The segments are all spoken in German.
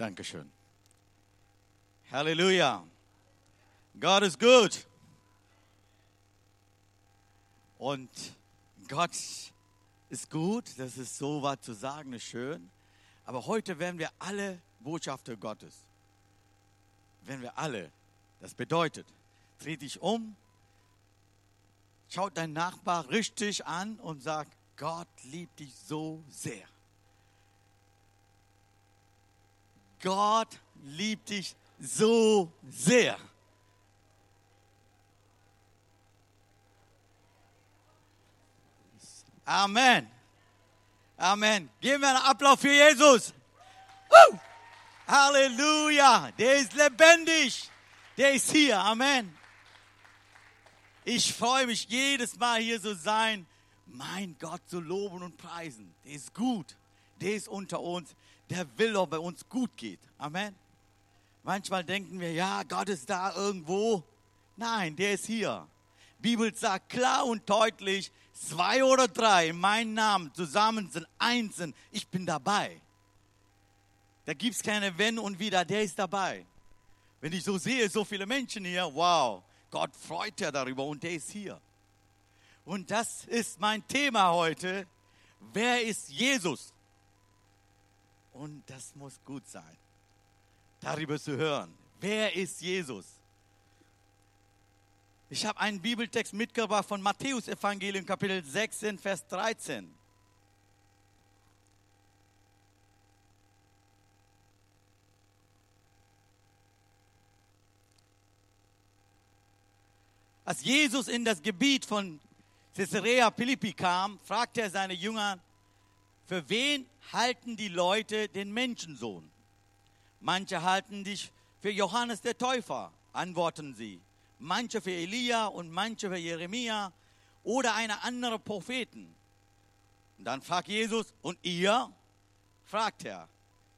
Dankeschön. Halleluja. Gott ist gut. Und Gott ist gut, das ist so was zu sagen, ist schön. Aber heute werden wir alle Botschafter Gottes. Wenn wir alle. Das bedeutet, dreh dich um, schaut deinen Nachbar richtig an und sag, Gott liebt dich so sehr. Gott liebt dich so sehr. Amen. Amen. Geben wir einen Applaus für Jesus. Woo! Halleluja. Der ist lebendig. Der ist hier. Amen. Ich freue mich jedes Mal hier zu sein, mein Gott zu loben und preisen. Der ist gut. Der ist unter uns. Der will, ob bei uns gut geht. Amen. Manchmal denken wir, ja, Gott ist da irgendwo. Nein, der ist hier. Bibel sagt klar und deutlich, zwei oder drei in meinem Namen zusammen sind einzeln. Ich bin dabei. Da gibt es keine Wenn und Wieder, der ist dabei. Wenn ich so sehe, so viele Menschen hier, wow, Gott freut ja darüber und der ist hier. Und das ist mein Thema heute. Wer ist Jesus? Und das muss gut sein, darüber zu hören. Wer ist Jesus? Ich habe einen Bibeltext mitgebracht von Matthäus Evangelium Kapitel 16, Vers 13. Als Jesus in das Gebiet von Caesarea Philippi kam, fragte er seine Jünger, für wen halten die Leute den Menschensohn? Manche halten dich für Johannes der Täufer, antworten sie. Manche für Elia und manche für Jeremia oder eine andere Propheten. Und dann fragt Jesus, und ihr? fragt er,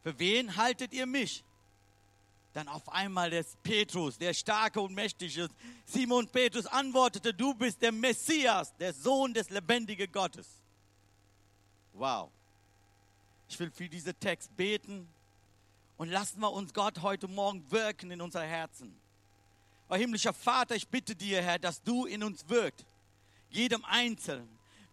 für wen haltet ihr mich? Dann auf einmal der Petrus, der starke und mächtige Simon Petrus antwortete, du bist der Messias, der Sohn des lebendigen Gottes. Wow. Ich will für diesen Text beten und lassen wir uns Gott heute Morgen wirken in unser Herzen. Oh himmlischer Vater, ich bitte dir, Herr, dass du in uns wirkt, jedem Einzelnen.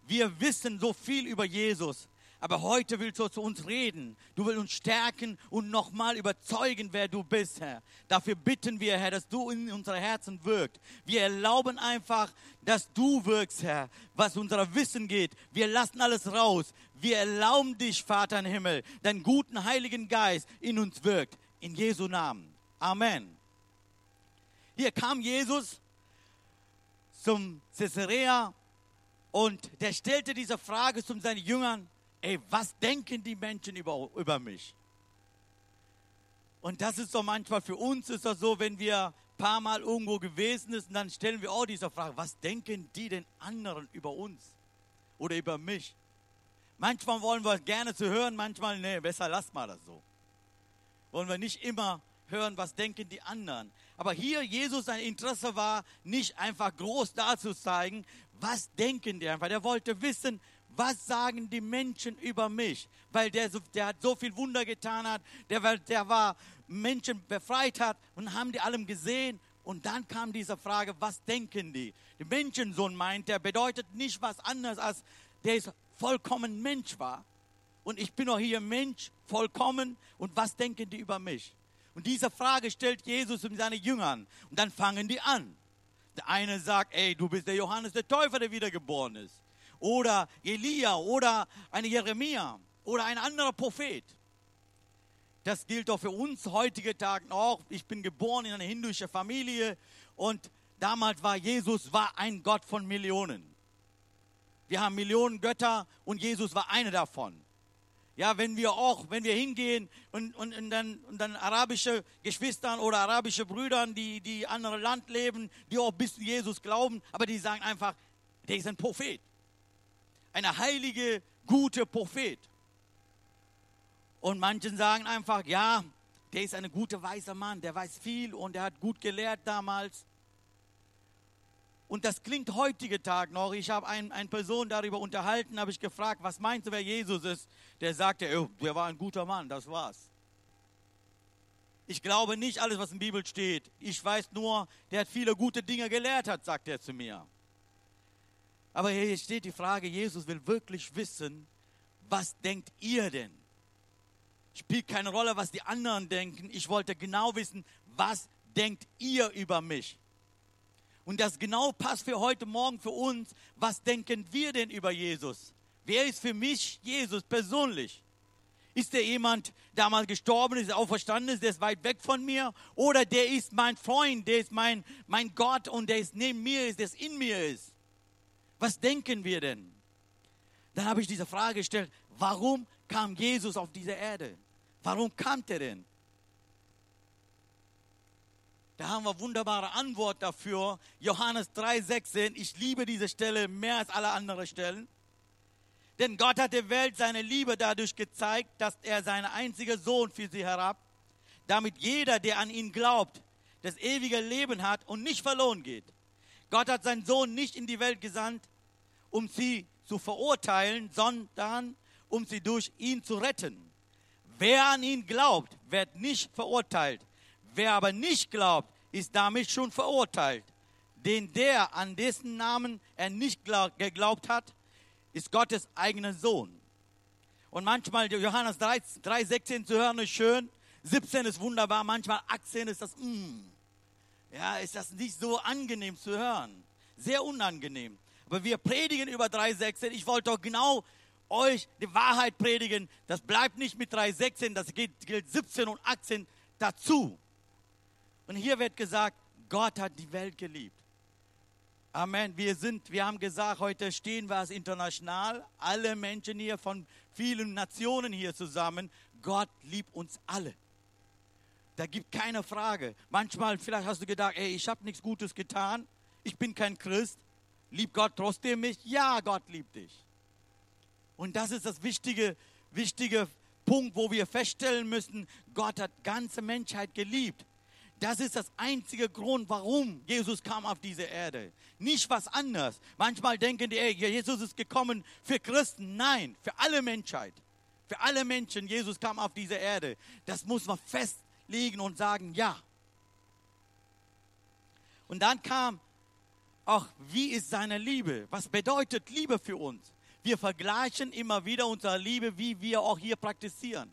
Wir wissen so viel über Jesus, aber heute willst du zu uns reden. Du willst uns stärken und nochmal überzeugen, wer du bist, Herr. Dafür bitten wir, Herr, dass du in unsere Herzen wirkst. Wir erlauben einfach, dass du wirkst, Herr, was unser Wissen geht. Wir lassen alles raus. Wir erlauben dich, Vater im Himmel, deinen guten Heiligen Geist in uns wirkt. In Jesu Namen. Amen. Hier kam Jesus zum Caesarea und der stellte diese Frage zu seinen Jüngern ey, was denken die Menschen über, über mich? Und das ist so manchmal für uns ist das so, wenn wir ein paar Mal irgendwo gewesen sind, dann stellen wir auch diese Frage, was denken die den anderen über uns oder über mich? Manchmal wollen wir gerne zu hören, manchmal, nee, besser lass mal das so. Wollen wir nicht immer hören, was denken die anderen. Aber hier Jesus sein Interesse war, nicht einfach groß darzuzeigen, was denken die einfach. Der wollte wissen, was sagen die Menschen über mich? Weil der, der hat so viel Wunder getan hat, der, der war Menschen befreit hat und haben die allem gesehen. Und dann kam diese Frage, was denken die? Der Menschensohn meint, der bedeutet nicht was anderes als, der ist vollkommen Mensch war. Und ich bin auch hier Mensch, vollkommen. Und was denken die über mich? Und diese Frage stellt Jesus und seine Jüngern. Und dann fangen die an. Der eine sagt, ey, du bist der Johannes der Täufer, der wiedergeboren ist oder Elia oder eine Jeremia oder ein anderer Prophet. Das gilt auch für uns heutige Tage auch. Ich bin geboren in einer hinduischen Familie und damals war Jesus war ein Gott von Millionen. Wir haben Millionen Götter und Jesus war einer davon. Ja, wenn wir auch, wenn wir hingehen und, und, und, dann, und dann arabische Geschwistern oder arabische Brüder, die, die andere Land leben, die auch bis zu Jesus glauben, aber die sagen einfach, der ist ein Prophet eine heilige, gute Prophet. Und manchen sagen einfach, ja, der ist ein guter, weißer Mann, der weiß viel und der hat gut gelehrt damals. Und das klingt heutige Tag noch. Ich habe ein, eine Person darüber unterhalten, habe ich gefragt, was meinst du, wer Jesus ist? Der sagte, oh, der war ein guter Mann, das war's. Ich glaube nicht alles, was in der Bibel steht. Ich weiß nur, der hat viele gute Dinge gelehrt hat, sagt er zu mir. Aber hier steht die Frage, Jesus will wirklich wissen, was denkt ihr denn? Spielt keine Rolle, was die anderen denken. Ich wollte genau wissen, was denkt ihr über mich? Und das genau passt für heute Morgen für uns. Was denken wir denn über Jesus? Wer ist für mich Jesus persönlich? Ist der jemand, der mal gestorben ist, auferstanden ist, der ist weit weg von mir? Oder der ist mein Freund, der ist mein, mein Gott und der ist neben mir ist, der ist in mir ist? Was denken wir denn? Dann habe ich diese Frage gestellt, warum kam Jesus auf diese Erde? Warum kam er denn? Da haben wir wunderbare Antwort dafür. Johannes 3,16. Ich liebe diese Stelle mehr als alle anderen Stellen. Denn Gott hat der Welt seine Liebe dadurch gezeigt, dass er seinen einzigen Sohn für sie herab, damit jeder, der an ihn glaubt, das ewige Leben hat und nicht verloren geht. Gott hat seinen Sohn nicht in die Welt gesandt, um sie zu verurteilen, sondern um sie durch ihn zu retten. Wer an ihn glaubt, wird nicht verurteilt. Wer aber nicht glaubt, ist damit schon verurteilt. Denn der, an dessen Namen er nicht geglaubt hat, ist Gottes eigener Sohn. Und manchmal Johannes 3,16 zu hören ist schön, 17 ist wunderbar, manchmal 18 ist das, mm, ja, ist das nicht so angenehm zu hören. Sehr unangenehm. Aber wir predigen über 3,16. Ich wollte doch genau euch die Wahrheit predigen. Das bleibt nicht mit 3,16, das gilt 17 und 18 dazu. Und hier wird gesagt, Gott hat die Welt geliebt. Amen. Wir sind, wir haben gesagt, heute stehen wir als international, alle Menschen hier von vielen Nationen hier zusammen. Gott liebt uns alle. Da gibt keine Frage. Manchmal, vielleicht hast du gedacht, ey, ich habe nichts Gutes getan, ich bin kein Christ. Liebt Gott trotzdem mich? Ja, Gott liebt dich. Und das ist das wichtige, wichtige Punkt, wo wir feststellen müssen, Gott hat ganze Menschheit geliebt. Das ist das einzige Grund, warum Jesus kam auf diese Erde. Nicht was anderes. Manchmal denken die, ey, Jesus ist gekommen für Christen. Nein, für alle Menschheit. Für alle Menschen, Jesus kam auf diese Erde. Das muss man festlegen und sagen, ja. Und dann kam auch, wie ist seine Liebe? Was bedeutet Liebe für uns? Wir vergleichen immer wieder unsere Liebe, wie wir auch hier praktizieren.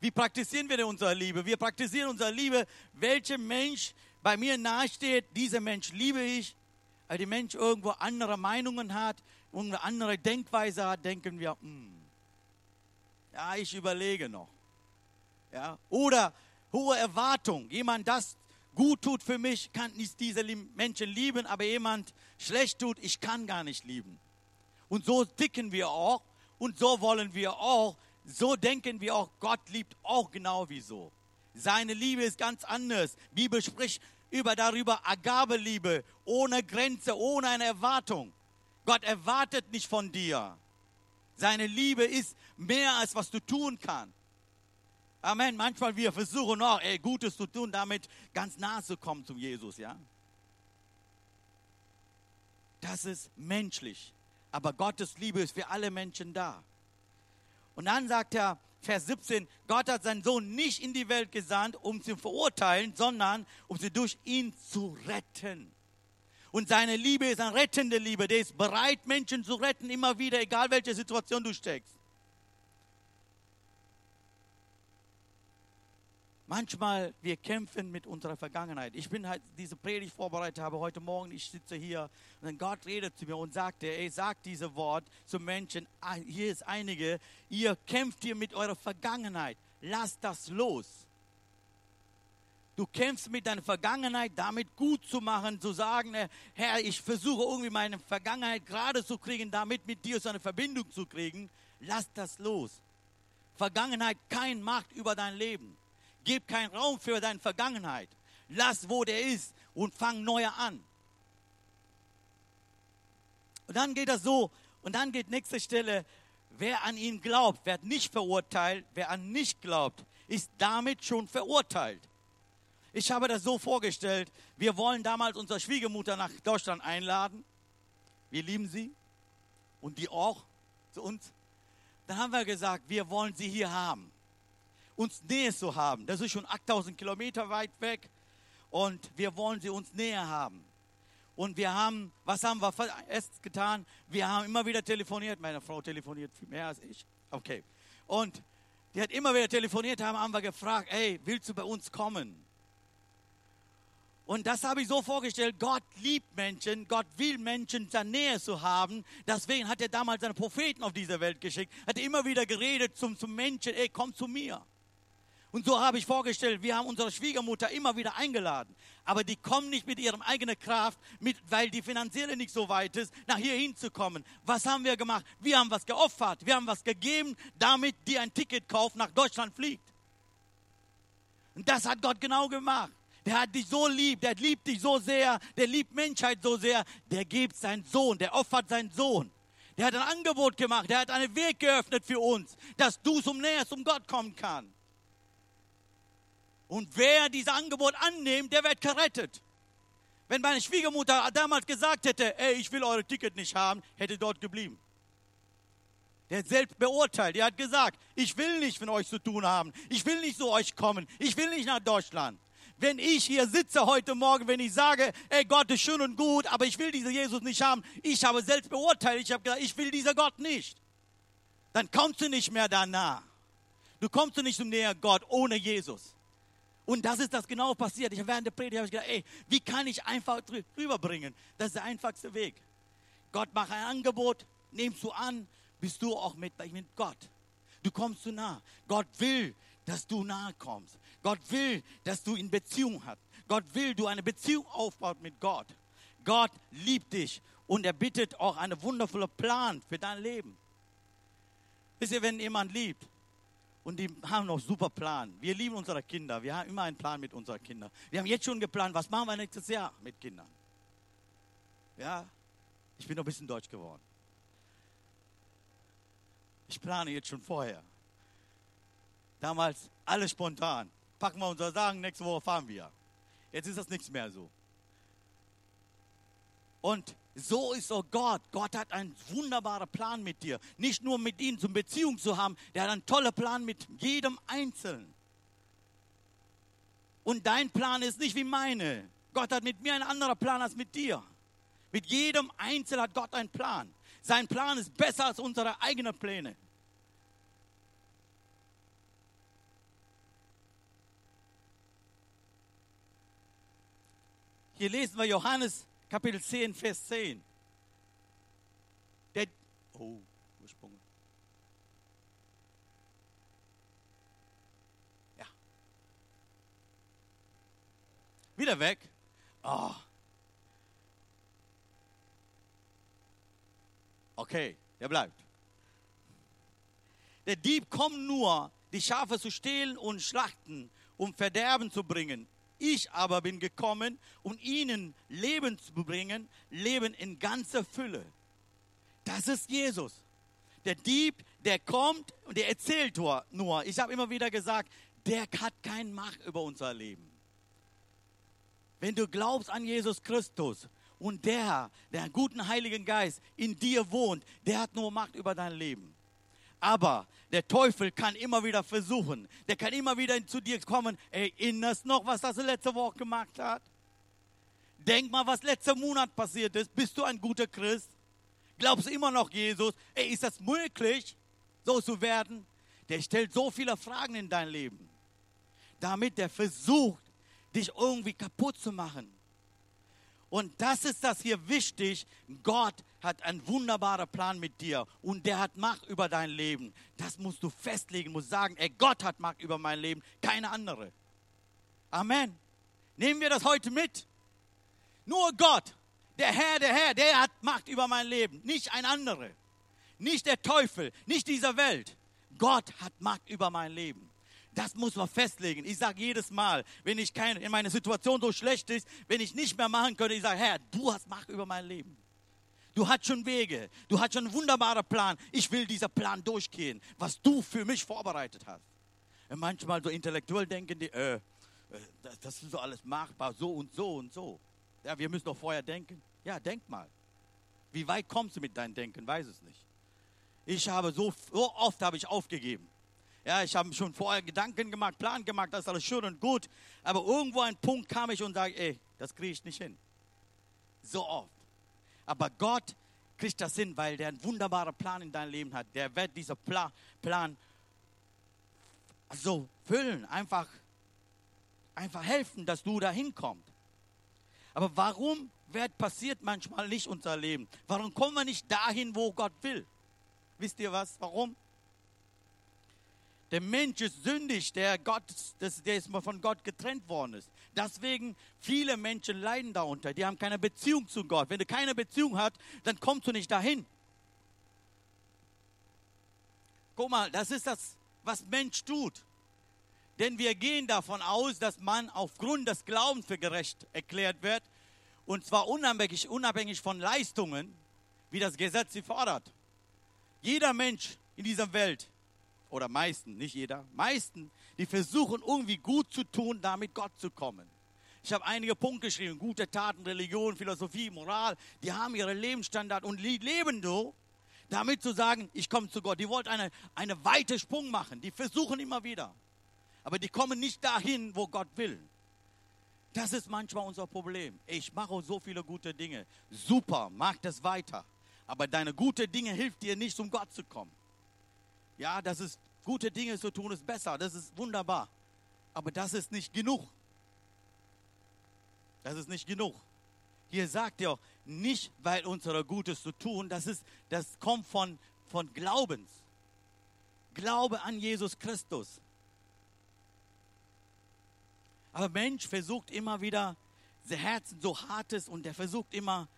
Wie praktizieren wir denn unsere Liebe? Wir praktizieren unsere Liebe, welcher Mensch bei mir nahesteht, dieser Mensch liebe ich. Weil der Mensch irgendwo andere Meinungen hat, eine andere Denkweise hat, denken wir, hm, ja, ich überlege noch. Ja? Oder hohe Erwartung. Jemand, das gut tut für mich, kann nicht diese Menschen lieben, aber jemand schlecht tut, ich kann gar nicht lieben. Und so ticken wir auch und so wollen wir auch so denken wir auch, Gott liebt auch genau wie so. Seine Liebe ist ganz anders. Die Bibel spricht über darüber Agabeliebe, ohne Grenze, ohne eine Erwartung. Gott erwartet nicht von dir. Seine Liebe ist mehr als was du tun kannst. Amen. Manchmal wir versuchen auch, ey, Gutes zu tun, damit ganz nahe zu kommen zum Jesus, ja. Das ist menschlich. Aber Gottes Liebe ist für alle Menschen da. Und dann sagt er, Vers 17, Gott hat seinen Sohn nicht in die Welt gesandt, um sie zu verurteilen, sondern um sie durch ihn zu retten. Und seine Liebe ist eine rettende Liebe. Der ist bereit, Menschen zu retten, immer wieder, egal welche Situation du steckst. Manchmal wir kämpfen mit unserer Vergangenheit. Ich bin halt diese Predigt vorbereitet habe heute Morgen. Ich sitze hier und Gott redet zu mir und sagte, ey, sagt diese Wort zu Menschen. Ah, hier ist einige. Ihr kämpft hier mit eurer Vergangenheit. Lasst das los. Du kämpfst mit deiner Vergangenheit, damit gut zu machen, zu sagen, äh, Herr, ich versuche irgendwie meine Vergangenheit gerade zu kriegen, damit mit dir so eine Verbindung zu kriegen. Lass das los. Vergangenheit kein Macht über dein Leben. Gib keinen Raum für deine Vergangenheit. Lass, wo der ist und fang neu an. Und dann geht das so. Und dann geht nächste Stelle. Wer an ihn glaubt, wird nicht verurteilt. Wer an nicht glaubt, ist damit schon verurteilt. Ich habe das so vorgestellt. Wir wollen damals unsere Schwiegermutter nach Deutschland einladen. Wir lieben sie. Und die auch zu uns. Dann haben wir gesagt, wir wollen sie hier haben. Uns Nähe zu haben. Das ist schon 8000 Kilometer weit weg und wir wollen sie uns näher haben. Und wir haben, was haben wir erst getan? Wir haben immer wieder telefoniert. Meine Frau telefoniert viel mehr als ich. Okay. Und die hat immer wieder telefoniert, haben, haben wir gefragt, hey, willst du bei uns kommen? Und das habe ich so vorgestellt, Gott liebt Menschen, Gott will Menschen in seiner Nähe zu haben. Deswegen hat er damals seine Propheten auf diese Welt geschickt, hat er immer wieder geredet zum, zum Menschen, ey, komm zu mir. Und so habe ich vorgestellt, wir haben unsere Schwiegermutter immer wieder eingeladen. Aber die kommen nicht mit ihrer eigenen Kraft, mit, weil die finanzielle nicht so weit ist, nach hier hinzukommen. Was haben wir gemacht? Wir haben was geopfert, wir haben was gegeben, damit die ein Ticket kauft, nach Deutschland fliegt. Und das hat Gott genau gemacht. Der hat dich so lieb, der liebt dich so sehr, der liebt Menschheit so sehr, der gibt seinen Sohn, der opfert seinen Sohn. Der hat ein Angebot gemacht, der hat einen Weg geöffnet für uns, dass du zum Näher zum Gott kommen kannst. Und wer dieses Angebot annimmt, der wird gerettet. Wenn meine Schwiegermutter damals gesagt hätte, ey, ich will eure Ticket nicht haben, hätte dort geblieben. Der hat selbst beurteilt. Der hat gesagt, ich will nicht mit euch zu tun haben. Ich will nicht zu euch kommen. Ich will nicht nach Deutschland. Wenn ich hier sitze heute Morgen, wenn ich sage, ey, Gott ist schön und gut, aber ich will diesen Jesus nicht haben, ich habe selbst beurteilt. Ich habe gesagt, ich will diesen Gott nicht. Dann kommst du nicht mehr danach. Du kommst nicht näher Gott ohne Jesus. Und das ist das genau passiert. Ich während der Predigt habe ich gedacht, ey, wie kann ich einfach rüberbringen? Das ist der einfachste Weg. Gott macht ein Angebot, nimmst du an, bist du auch mit, mit Gott. Du kommst zu nah. Gott will, dass du nahe kommst. Gott will, dass du in Beziehung hast. Gott will, du eine Beziehung aufbaut mit Gott. Gott liebt dich und er bittet auch einen wundervollen Plan für dein Leben. Wisst ihr, wenn jemand liebt, und die haben noch super Plan. Wir lieben unsere Kinder. Wir haben immer einen Plan mit unseren Kindern. Wir haben jetzt schon geplant, was machen wir nächstes Jahr mit Kindern. Ja, ich bin noch ein bisschen deutsch geworden. Ich plane jetzt schon vorher. Damals alles spontan. Packen wir unser Sagen, nächste Woche fahren wir. Jetzt ist das nichts mehr so. Und so ist auch Gott. Gott hat einen wunderbaren Plan mit dir. Nicht nur mit ihnen zum Beziehung zu haben, der hat einen tollen Plan mit jedem Einzelnen. Und dein Plan ist nicht wie meine. Gott hat mit mir einen anderen Plan als mit dir. Mit jedem Einzelnen hat Gott einen Plan. Sein Plan ist besser als unsere eigenen Pläne. Hier lesen wir Johannes Kapitel 10, Vers 10. Der, oh, gesprungen. Ja. Wieder weg. Oh. Okay, der bleibt. Der Dieb kommt nur, die Schafe zu stehlen und schlachten, um Verderben zu bringen. Ich aber bin gekommen, um ihnen Leben zu bringen, Leben in ganzer Fülle. Das ist Jesus. Der Dieb, der kommt und der erzählt nur. Ich habe immer wieder gesagt, der hat keine Macht über unser Leben. Wenn du glaubst an Jesus Christus und der, der guten Heiligen Geist in dir wohnt, der hat nur Macht über dein Leben. Aber der Teufel kann immer wieder versuchen. Der kann immer wieder zu dir kommen. Erinnerst noch, was das letzte Woche gemacht hat? Denk mal, was letzten Monat passiert ist. Bist du ein guter Christ? Glaubst du immer noch Jesus? Ey, ist das möglich, so zu werden? Der stellt so viele Fragen in dein Leben, damit der versucht, dich irgendwie kaputt zu machen. Und das ist das hier wichtig. Gott hat einen wunderbaren Plan mit dir und der hat Macht über dein Leben. Das musst du festlegen, musst sagen, ey, Gott hat Macht über mein Leben, keine andere. Amen. Nehmen wir das heute mit. Nur Gott, der Herr, der Herr, der hat Macht über mein Leben, nicht ein anderer. Nicht der Teufel, nicht dieser Welt. Gott hat Macht über mein Leben. Das muss man festlegen. Ich sage jedes Mal, wenn ich keine, in meiner Situation so schlecht ist, wenn ich nicht mehr machen könnte, ich sage, Herr, du hast Macht über mein Leben. Du hast schon Wege, du hast schon einen wunderbaren Plan. Ich will dieser Plan durchgehen, was du für mich vorbereitet hast. Und manchmal so intellektuell denken die, äh, äh, das, das ist so alles machbar, so und so und so. Ja, wir müssen doch vorher denken. Ja, denk mal. Wie weit kommst du mit deinem Denken? Weiß es nicht. Ich habe so, so oft habe ich aufgegeben. Ja, ich habe schon vorher Gedanken gemacht, Plan gemacht, das ist alles schön und gut. Aber irgendwo ein Punkt kam ich und sage, ey, das kriege ich nicht hin. So oft. Aber Gott kriegt das hin, weil der einen wunderbaren Plan in deinem Leben hat. Der wird diesen Pla Plan so füllen, einfach, einfach helfen, dass du da hinkommst. Aber warum wird passiert manchmal nicht unser Leben? Warum kommen wir nicht dahin, wo Gott will? Wisst ihr was? Warum? Der Mensch ist sündig, der, Gott, das, der ist von Gott getrennt worden ist. Deswegen viele Menschen leiden darunter. Die haben keine Beziehung zu Gott. Wenn du keine Beziehung hast, dann kommst du nicht dahin. Guck mal, das ist das, was Mensch tut. Denn wir gehen davon aus, dass man aufgrund des Glaubens für gerecht erklärt wird. Und zwar unabhängig, unabhängig von Leistungen, wie das Gesetz sie fordert. Jeder Mensch in dieser Welt oder meisten, nicht jeder, meisten, die versuchen irgendwie gut zu tun, damit Gott zu kommen. Ich habe einige Punkte geschrieben, gute Taten, Religion, Philosophie, Moral, die haben ihre Lebensstandard und leben so, damit zu sagen, ich komme zu Gott. Die wollen eine, eine weite Sprung machen, die versuchen immer wieder. Aber die kommen nicht dahin, wo Gott will. Das ist manchmal unser Problem. Ich mache so viele gute Dinge. Super, mach das weiter. Aber deine gute Dinge hilft dir nicht, um Gott zu kommen. Ja, das ist gute Dinge zu tun, ist besser. Das ist wunderbar. Aber das ist nicht genug. Das ist nicht genug. Hier sagt er auch, nicht weil unsere Gutes zu tun, das, ist, das kommt von, von Glaubens. Glaube an Jesus Christus. Aber Mensch versucht immer wieder, sein Herzen so hartes und der versucht immer,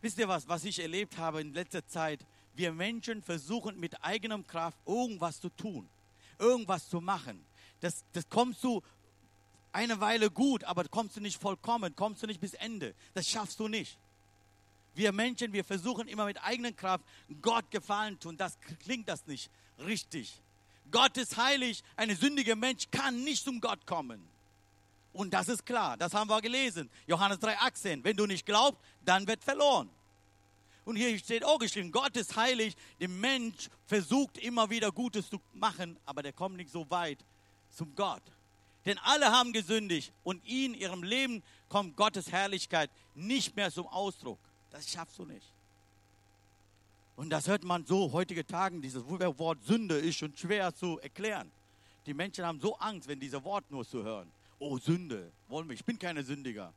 wisst ihr was, was ich erlebt habe in letzter Zeit? Wir Menschen versuchen mit eigener Kraft irgendwas zu tun, irgendwas zu machen. Das, das kommst du eine Weile gut, aber kommst du nicht vollkommen, kommst du nicht bis Ende. Das schaffst du nicht. Wir Menschen, wir versuchen immer mit eigener Kraft Gott gefallen tun. Das klingt das nicht richtig. Gott ist heilig. Ein sündiger Mensch kann nicht zum Gott kommen. Und das ist klar. Das haben wir gelesen. Johannes 3,18. Wenn du nicht glaubst, dann wird verloren. Und hier steht auch geschrieben, Gott ist heilig. Der Mensch versucht immer wieder Gutes zu machen, aber der kommt nicht so weit zum Gott. Denn alle haben gesündigt und in ihrem Leben kommt Gottes Herrlichkeit nicht mehr zum Ausdruck. Das schaffst du nicht. Und das hört man so heutige Tagen, dieses Wort Sünde ist schon schwer zu erklären. Die Menschen haben so Angst, wenn diese Wort nur zu hören. Oh, Sünde, wollen wir, ich bin keine Sündiger.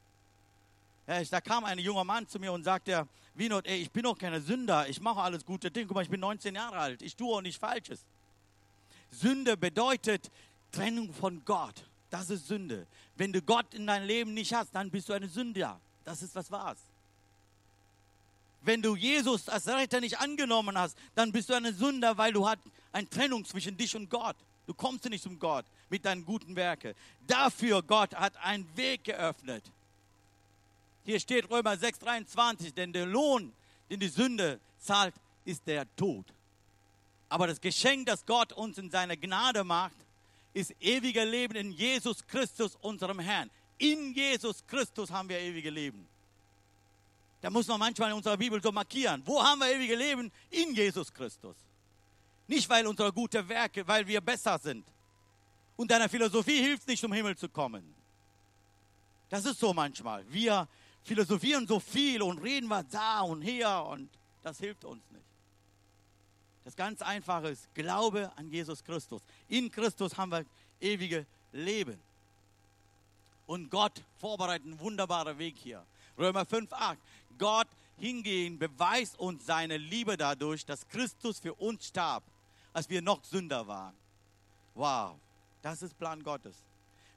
Da kam ein junger Mann zu mir und sagte, Winot, ey, ich bin doch keine Sünder, ich mache alles gute Dinge. Guck mal, ich bin 19 Jahre alt, ich tue auch nichts Falsches. Sünde bedeutet Trennung von Gott. Das ist Sünde. Wenn du Gott in deinem Leben nicht hast, dann bist du eine Sünder. Das ist was war's. Wenn du Jesus als Retter nicht angenommen hast, dann bist du eine Sünder, weil du hast eine Trennung zwischen dich und Gott. Du kommst nicht zum Gott mit deinen guten Werken. Dafür Gott hat einen Weg geöffnet. Hier steht Römer 6, 23, denn der Lohn, den die Sünde zahlt, ist der Tod. Aber das Geschenk, das Gott uns in seiner Gnade macht, ist ewiger Leben in Jesus Christus, unserem Herrn. In Jesus Christus haben wir ewige Leben. Da muss man manchmal in unserer Bibel so markieren. Wo haben wir ewige Leben? In Jesus Christus. Nicht, weil unsere guten Werke, weil wir besser sind. Und deiner Philosophie hilft nicht, zum Himmel zu kommen. Das ist so manchmal. Wir philosophieren so viel und reden was da und hier und das hilft uns nicht. Das ganz Einfache ist Glaube an Jesus Christus. In Christus haben wir ewige Leben. Und Gott vorbereitet einen wunderbaren Weg hier. Römer 5, 8. Gott hingehen beweist uns seine Liebe dadurch, dass Christus für uns starb, als wir noch Sünder waren. Wow, das ist Plan Gottes.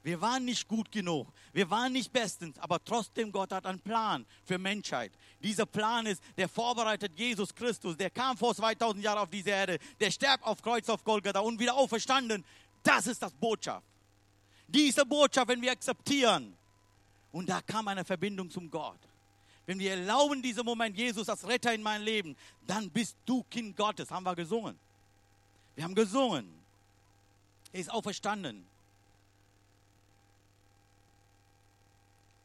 Wir waren nicht gut genug. Wir waren nicht bestens, aber trotzdem Gott hat einen Plan für Menschheit. Dieser Plan ist, der vorbereitet Jesus Christus, der kam vor 2000 Jahren auf diese Erde, der starb auf Kreuz auf Golgatha und wieder auferstanden. Das ist das Botschaft. Diese Botschaft, wenn wir akzeptieren, und da kam eine Verbindung zum Gott. Wenn wir erlauben, diesen Moment, Jesus als Retter in mein Leben, dann bist du Kind Gottes, haben wir gesungen. Wir haben gesungen. Er ist auferstanden.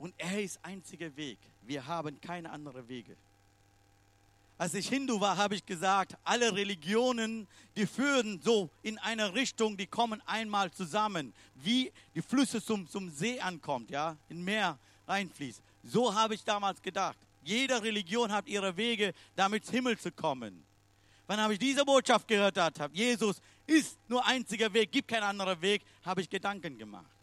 Und er ist einziger Weg. Wir haben keine anderen Wege. Als ich Hindu war, habe ich gesagt, alle Religionen, die führen so in eine Richtung, die kommen einmal zusammen, wie die Flüsse zum, zum See ankommt, ja, in Meer reinfließt. So habe ich damals gedacht. Jede Religion hat ihre Wege, damit ins Himmel zu kommen. Wann habe ich diese Botschaft gehört habe, Jesus ist nur einziger Weg, gibt kein anderer Weg, habe ich Gedanken gemacht.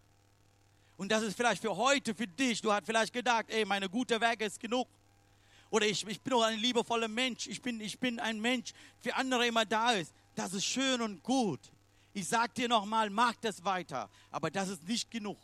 Und das ist vielleicht für heute, für dich. Du hast vielleicht gedacht, ey, meine gute Werke ist genug. Oder ich, ich bin auch ein liebevoller Mensch. Ich bin, ich bin ein Mensch, für andere immer da ist. Das ist schön und gut. Ich sage dir nochmal, mach das weiter. Aber das ist nicht genug.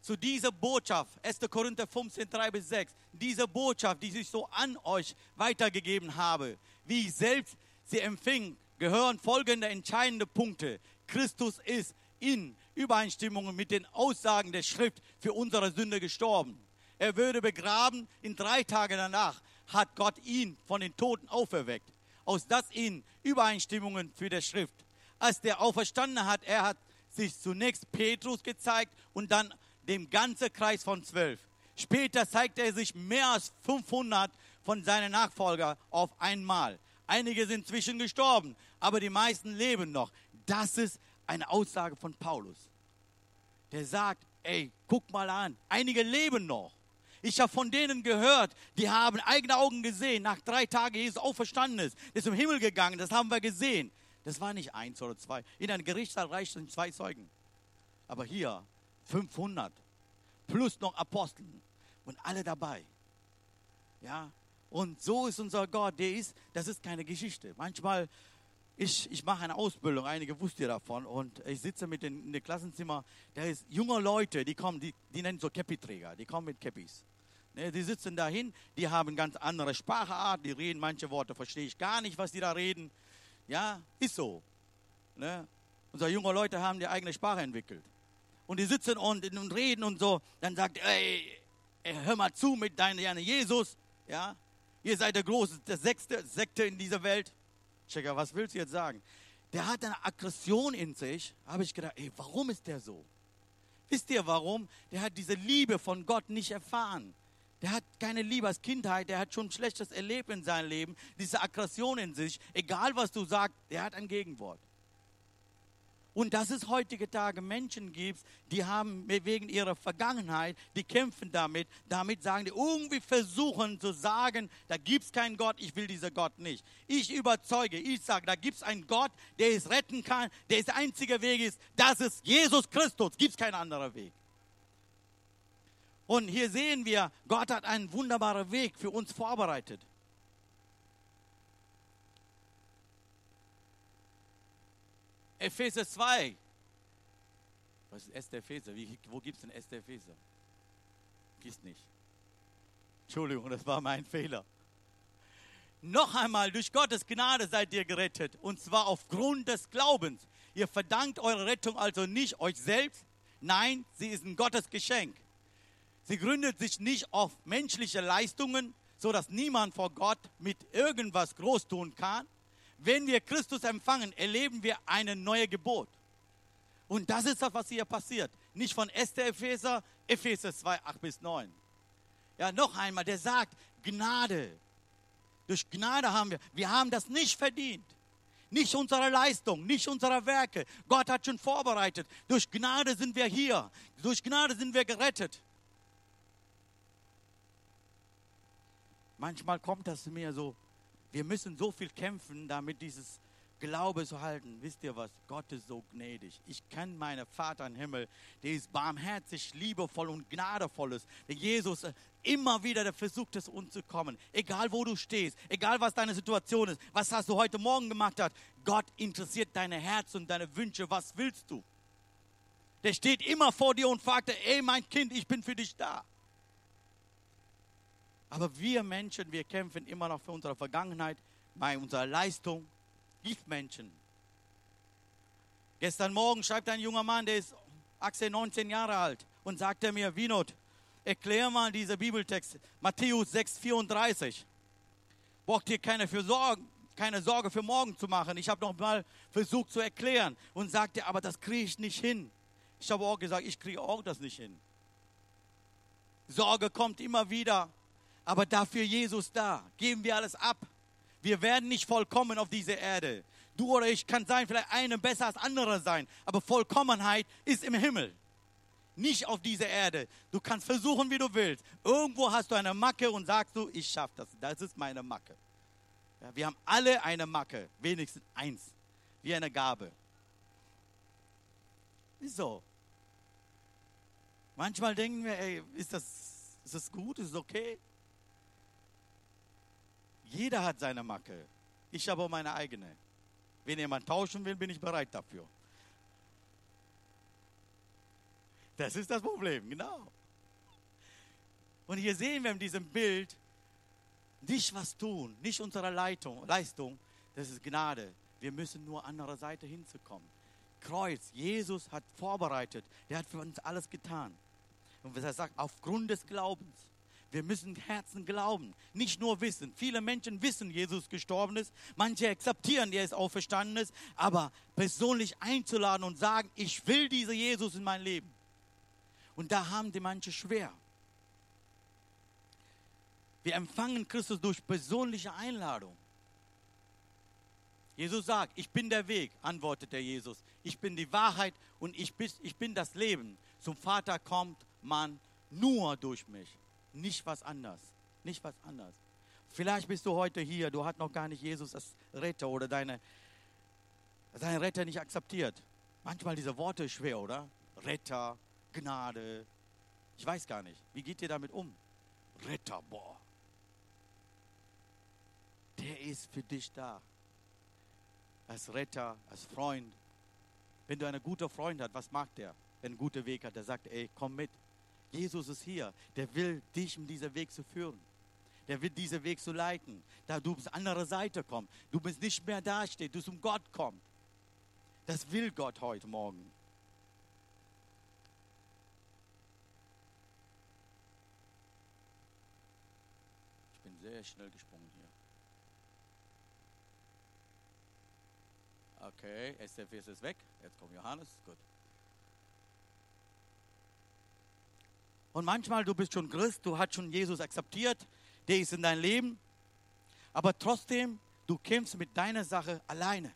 zu dieser Botschaft, 1. Korinther 15, 3 bis 6, diese Botschaft, die ich so an euch weitergegeben habe, wie ich selbst sie empfing, gehören folgende entscheidende Punkte. Christus ist in Übereinstimmung mit den Aussagen der Schrift für unsere Sünde gestorben. Er würde begraben, in drei Tagen danach hat Gott ihn von den Toten auferweckt. Aus das in Übereinstimmungen für der Schrift. Als der auferstanden hat, er hat sich zunächst Petrus gezeigt und dann dem ganzen Kreis von zwölf. Später zeigte er sich mehr als 500 von seinen Nachfolgern auf einmal. Einige sind zwischen gestorben, aber die meisten leben noch. Das ist eine Aussage von Paulus. Der sagt, ey, guck mal an, einige leben noch. Ich habe von denen gehört, die haben eigene Augen gesehen, nach drei Tagen Jesus auferstanden ist, ist im Himmel gegangen, das haben wir gesehen. Das war nicht eins oder zwei. In einem Gerichtssaal reichten zwei Zeugen. Aber hier 500 plus noch Aposteln und alle dabei. Ja, und so ist unser Gott, der ist, das ist keine Geschichte. Manchmal, ich, ich mache eine Ausbildung, einige wussten ja davon, und ich sitze mit den, in dem Klassenzimmer, da ist junge Leute, die kommen, die, die nennen so Käppiträger, die kommen mit Käppis. Ne, die sitzen dahin, die haben ganz andere Sprachart, die reden, manche Worte verstehe ich gar nicht, was die da reden. Ja, ist so. Ne? Unsere junge Leute haben die eigene Sprache entwickelt und die sitzen und, und reden und so, dann sagt er, hör mal zu mit deinem Jesus, ja, ihr seid der große, der sechste Sekte in dieser Welt. Checker, was willst du jetzt sagen? Der hat eine Aggression in sich, habe ich gedacht, ey, warum ist der so? Wisst ihr warum? Der hat diese Liebe von Gott nicht erfahren. Der hat keine Liebe als Kindheit, der hat schon Schlechtes erlebt in seinem Leben, diese Aggression in sich. Egal was du sagst, der hat ein Gegenwort. Und dass es heutige Tage Menschen gibt, die haben wegen ihrer Vergangenheit, die kämpfen damit, damit sagen die, irgendwie versuchen zu sagen, da gibt es keinen Gott, ich will dieser Gott nicht. Ich überzeuge, ich sage, da gibt es einen Gott, der es retten kann, der der einzige Weg ist, das ist Jesus Christus, gibt es keinen anderen Weg. Und hier sehen wir, Gott hat einen wunderbaren Weg für uns vorbereitet. Epheser 2. Was ist Esther Epheser? Wie, wo gibt es denn Esther Epheser? Gibt's nicht. Entschuldigung, das war mein Fehler. Noch einmal, durch Gottes Gnade seid ihr gerettet. Und zwar aufgrund des Glaubens. Ihr verdankt eure Rettung also nicht euch selbst. Nein, sie ist ein Gottes Geschenk. Sie gründet sich nicht auf menschliche Leistungen, so dass niemand vor Gott mit irgendwas groß tun kann. Wenn wir Christus empfangen, erleben wir eine neue Geburt. Und das ist das, was hier passiert. Nicht von Esther Epheser, Epheser 2, 8 bis 9. Ja, noch einmal, der sagt, Gnade. Durch Gnade haben wir, wir haben das nicht verdient. Nicht unsere Leistung, nicht unsere Werke. Gott hat schon vorbereitet. Durch Gnade sind wir hier. Durch Gnade sind wir gerettet. Manchmal kommt das mir so, wir müssen so viel kämpfen, damit dieses Glaube zu halten. Wisst ihr was? Gott ist so gnädig. Ich kenne meinen Vater im Himmel, der ist barmherzig, liebevoll und gnadevoll ist. Der Jesus äh, immer wieder der versucht es uns zu kommen. Egal wo du stehst, egal was deine Situation ist, was hast du heute Morgen gemacht hast. Gott interessiert deine Herz und deine Wünsche. Was willst du? Der steht immer vor dir und fragt, ey mein Kind, ich bin für dich da. Aber wir Menschen, wir kämpfen immer noch für unsere Vergangenheit, bei unserer Leistung. Giftmenschen. Gestern Morgen schreibt ein junger Mann, der ist 18, 19 Jahre alt, und sagte mir, Winot, erklär mal diesen Bibeltext, Matthäus 6, 34. Braucht ihr keine, für Sorgen, keine Sorge für morgen zu machen. Ich habe noch mal versucht zu erklären und sagte, aber das kriege ich nicht hin. Ich habe auch gesagt, ich kriege auch das nicht hin. Sorge kommt immer wieder. Aber dafür Jesus da. Geben wir alles ab. Wir werden nicht vollkommen auf dieser Erde. Du oder ich kann sein, vielleicht eine besser als andere sein. Aber Vollkommenheit ist im Himmel. Nicht auf dieser Erde. Du kannst versuchen, wie du willst. Irgendwo hast du eine Macke und sagst du, ich schaffe das. Das ist meine Macke. Ja, wir haben alle eine Macke. Wenigstens eins. Wie eine Gabe. Wieso? Manchmal denken wir, ey, ist das, ist das gut? Ist es okay? Jeder hat seine Macke. Ich habe meine eigene. Wenn jemand tauschen will, bin ich bereit dafür. Das ist das Problem, genau. Und hier sehen wir in diesem Bild nicht was tun, nicht unsere Leitung, Leistung, das ist Gnade. Wir müssen nur an andere Seite hinzukommen. Kreuz, Jesus hat vorbereitet, er hat für uns alles getan. Und was er sagt, aufgrund des Glaubens. Wir müssen Herzen glauben, nicht nur wissen. Viele Menschen wissen, Jesus gestorben ist. Manche akzeptieren, er ist auferstanden ist. Aber persönlich einzuladen und sagen, ich will diesen Jesus in mein Leben. Und da haben die manche schwer. Wir empfangen Christus durch persönliche Einladung. Jesus sagt, ich bin der Weg, antwortet der Jesus. Ich bin die Wahrheit und ich bin, ich bin das Leben. Zum Vater kommt man nur durch mich. Nicht was anderes. Nicht was anderes. Vielleicht bist du heute hier, du hast noch gar nicht Jesus als Retter oder deine, deinen Retter nicht akzeptiert. Manchmal diese Worte schwer, oder? Retter, Gnade. Ich weiß gar nicht. Wie geht ihr damit um? Retter, boah. Der ist für dich da. Als Retter, als Freund. Wenn du einen guten Freund hast, was macht der? Wenn einen guten Weg hat, der sagt, ey, komm mit. Jesus ist hier. Der will dich in diesen Weg zu führen. Der will diesen Weg zu leiten. Da du bis andere Seite kommst. Du bist nicht mehr dasteht, du zum Gott kommst. Das will Gott heute Morgen. Ich bin sehr schnell gesprungen hier. Okay, SFS ist weg. Jetzt kommt Johannes. Gut. Und manchmal, du bist schon Christ, du hast schon Jesus akzeptiert, der ist in deinem Leben. Aber trotzdem, du kämpfst mit deiner Sache alleine.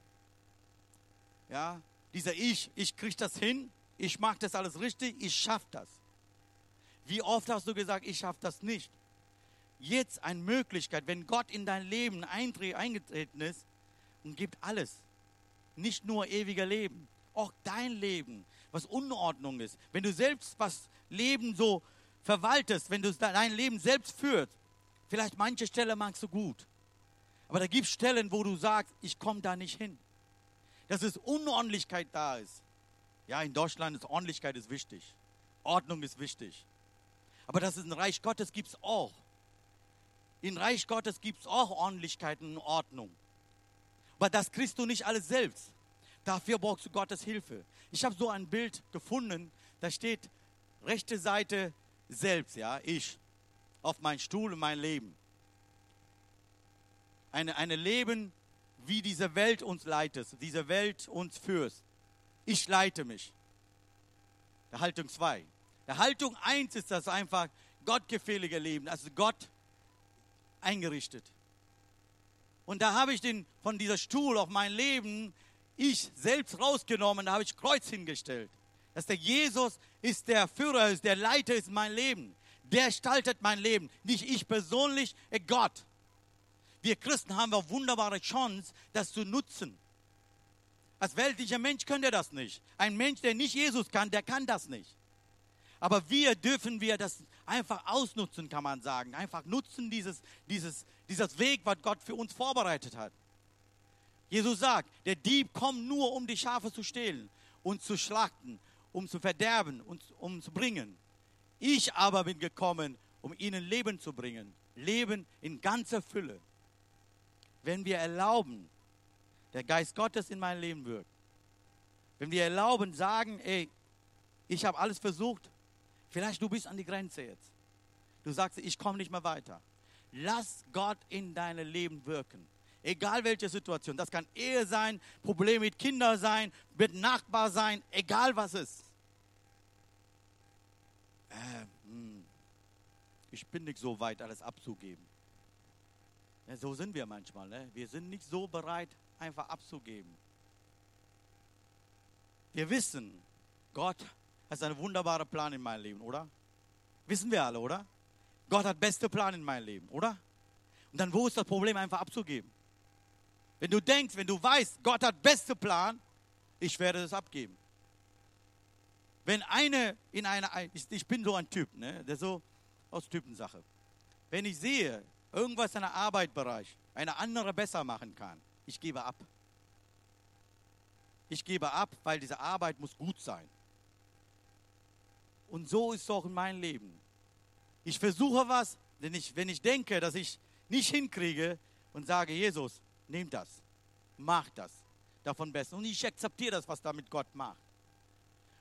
Ja, dieser Ich, ich kriege das hin, ich mache das alles richtig, ich schaffe das. Wie oft hast du gesagt, ich schaffe das nicht? Jetzt eine Möglichkeit, wenn Gott in dein Leben eingetreten ist und gibt alles, nicht nur ewiger Leben, auch dein Leben, was Unordnung ist. Wenn du selbst was Leben so verwaltest, wenn du dein Leben selbst führst, vielleicht manche Stelle magst du gut, aber da gibt es Stellen, wo du sagst, ich komme da nicht hin. Dass es Unordentlichkeit da ist. Ja, in Deutschland ist Ordentlichkeit ist wichtig. Ordnung ist wichtig. Aber das ist ein Reich Gottes gibt es auch. In Reich Gottes gibt es auch Ordentlichkeit und Ordnung. Aber das kriegst du nicht alles selbst. Dafür brauchst du Gottes Hilfe. Ich habe so ein Bild gefunden, da steht rechte Seite selbst, ja, ich, auf meinen Stuhl mein Leben. Eine, eine Leben, wie diese Welt uns leitet, diese Welt uns führt. Ich leite mich. Der Haltung 2. Der Haltung 1 ist das einfach gottgefällige Leben, also Gott eingerichtet. Und da habe ich den, von dieser Stuhl auf mein Leben, ich selbst rausgenommen, da habe ich Kreuz hingestellt. Dass der Jesus ist der Führer, ist der Leiter ist mein Leben. Der gestaltet mein Leben. Nicht ich persönlich, äh, Gott. Wir Christen haben eine wunderbare Chance, das zu nutzen. Als weltlicher Mensch könnt ihr das nicht. Ein Mensch, der nicht Jesus kann, der kann das nicht. Aber wir dürfen wir das einfach ausnutzen, kann man sagen. Einfach nutzen dieses, dieses, dieses Weg, was Gott für uns vorbereitet hat. Jesus sagt, der Dieb kommt nur, um die Schafe zu stehlen und zu schlachten um zu verderben und um zu bringen. Ich aber bin gekommen, um ihnen Leben zu bringen. Leben in ganzer Fülle. Wenn wir erlauben, der Geist Gottes in mein Leben wirkt. Wenn wir erlauben, sagen, ey, ich habe alles versucht, vielleicht du bist an die Grenze jetzt. Du sagst, ich komme nicht mehr weiter. Lass Gott in dein Leben wirken. Egal welche Situation. Das kann Ehe sein, Probleme mit Kindern sein, mit Nachbar sein, egal was ist. Äh, hm. ich bin nicht so weit, alles abzugeben. Ja, so sind wir manchmal. Ne? Wir sind nicht so bereit, einfach abzugeben. Wir wissen, Gott hat einen wunderbaren Plan in meinem Leben, oder? Wissen wir alle, oder? Gott hat beste Plan in meinem Leben, oder? Und dann wo ist das Problem, einfach abzugeben? Wenn du denkst, wenn du weißt, Gott hat beste Plan, ich werde das abgeben. Wenn eine in einer, ich bin so ein Typ, ne, der so aus Typensache. Wenn ich sehe, irgendwas in der Arbeitsbereich eine andere besser machen kann, ich gebe ab. Ich gebe ab, weil diese Arbeit muss gut sein. Und so ist es auch in meinem Leben. Ich versuche was, denn ich, wenn ich denke, dass ich nicht hinkriege und sage, Jesus, nimm das, mach das, davon besser. Und ich akzeptiere das, was damit Gott macht.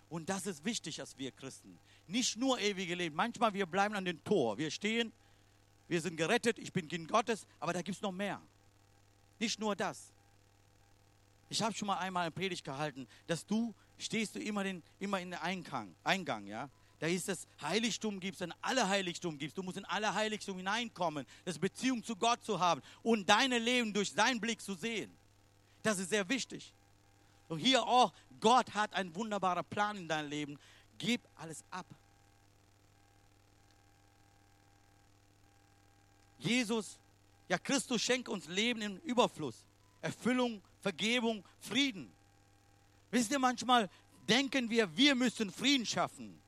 Und das ist wichtig, als wir Christen. Nicht nur ewige Leben. Manchmal wir bleiben an den Tor. Wir stehen, wir sind gerettet, ich bin Kind Gottes, aber da gibt es noch mehr. Nicht nur das. Ich habe schon mal einmal eine Predigt gehalten, dass du stehst du immer, den, immer in den Eingang, Eingang, ja. Da ist das Heiligtum gibt es, in alle Heiligtum gibt Du musst in alle Heiligtum hineinkommen, das Beziehung zu Gott zu haben und deine Leben durch seinen Blick zu sehen. Das ist sehr wichtig. Und hier auch, Gott hat einen wunderbaren Plan in deinem Leben. Gib alles ab. Jesus, ja Christus schenkt uns Leben im Überfluss, Erfüllung, Vergebung, Frieden. Wisst ihr, manchmal denken wir, wir müssen Frieden schaffen.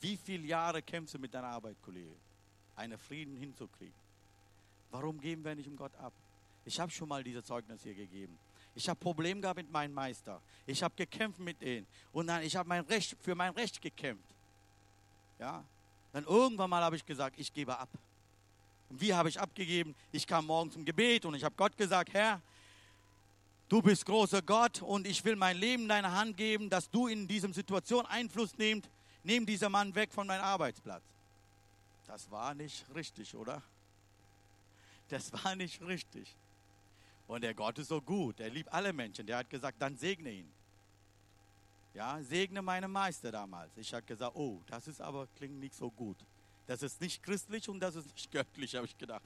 Wie viele Jahre kämpfst du mit deiner Arbeit, Kollege, einen Frieden hinzukriegen? Warum geben wir nicht um Gott ab? Ich habe schon mal diese Zeugnis hier gegeben. Ich habe Probleme gehabt mit meinem Meister. Ich habe gekämpft mit ihm. Und dann, ich habe mein Recht, für mein Recht gekämpft. Ja? Dann irgendwann mal habe ich gesagt, ich gebe ab. Und wie habe ich abgegeben? Ich kam morgen zum Gebet und ich habe Gott gesagt, Herr, du bist großer Gott und ich will mein Leben in deine Hand geben, dass du in dieser Situation Einfluss nimmst nimm dieser Mann weg von meinem Arbeitsplatz. Das war nicht richtig, oder? Das war nicht richtig. Und der Gott ist so gut, er liebt alle Menschen. Der hat gesagt, dann segne ihn. Ja, segne meinen Meister damals. Ich habe gesagt, oh, das ist aber, klingt nicht so gut. Das ist nicht christlich und das ist nicht göttlich, habe ich gedacht.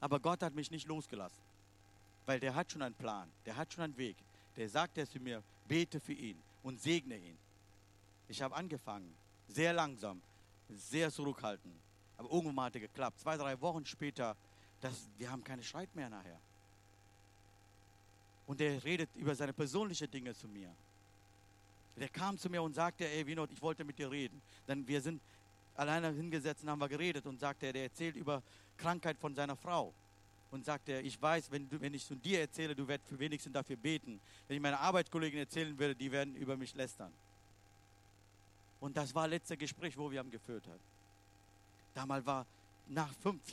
Aber Gott hat mich nicht losgelassen. Weil der hat schon einen Plan, der hat schon einen Weg. Der sagt er zu mir, bete für ihn und segne ihn. Ich habe angefangen, sehr langsam, sehr zurückhaltend. Aber irgendwann mal hat es geklappt. Zwei, drei Wochen später, das, wir haben keine Streit mehr nachher. Und er redet über seine persönlichen Dinge zu mir. Der kam zu mir und sagte, ey Winot, ich wollte mit dir reden. Denn wir sind alleine hingesetzt und haben wir geredet und sagte, der erzählt über Krankheit von seiner Frau. Und sagte, ich weiß, wenn, du, wenn ich von dir erzähle, du wirst für wenigstens dafür beten. Wenn ich meine Arbeitskollegen erzählen würde, die werden über mich lästern. Und das war letzte Gespräch, wo wir haben geführt haben. Damals war nach fünf,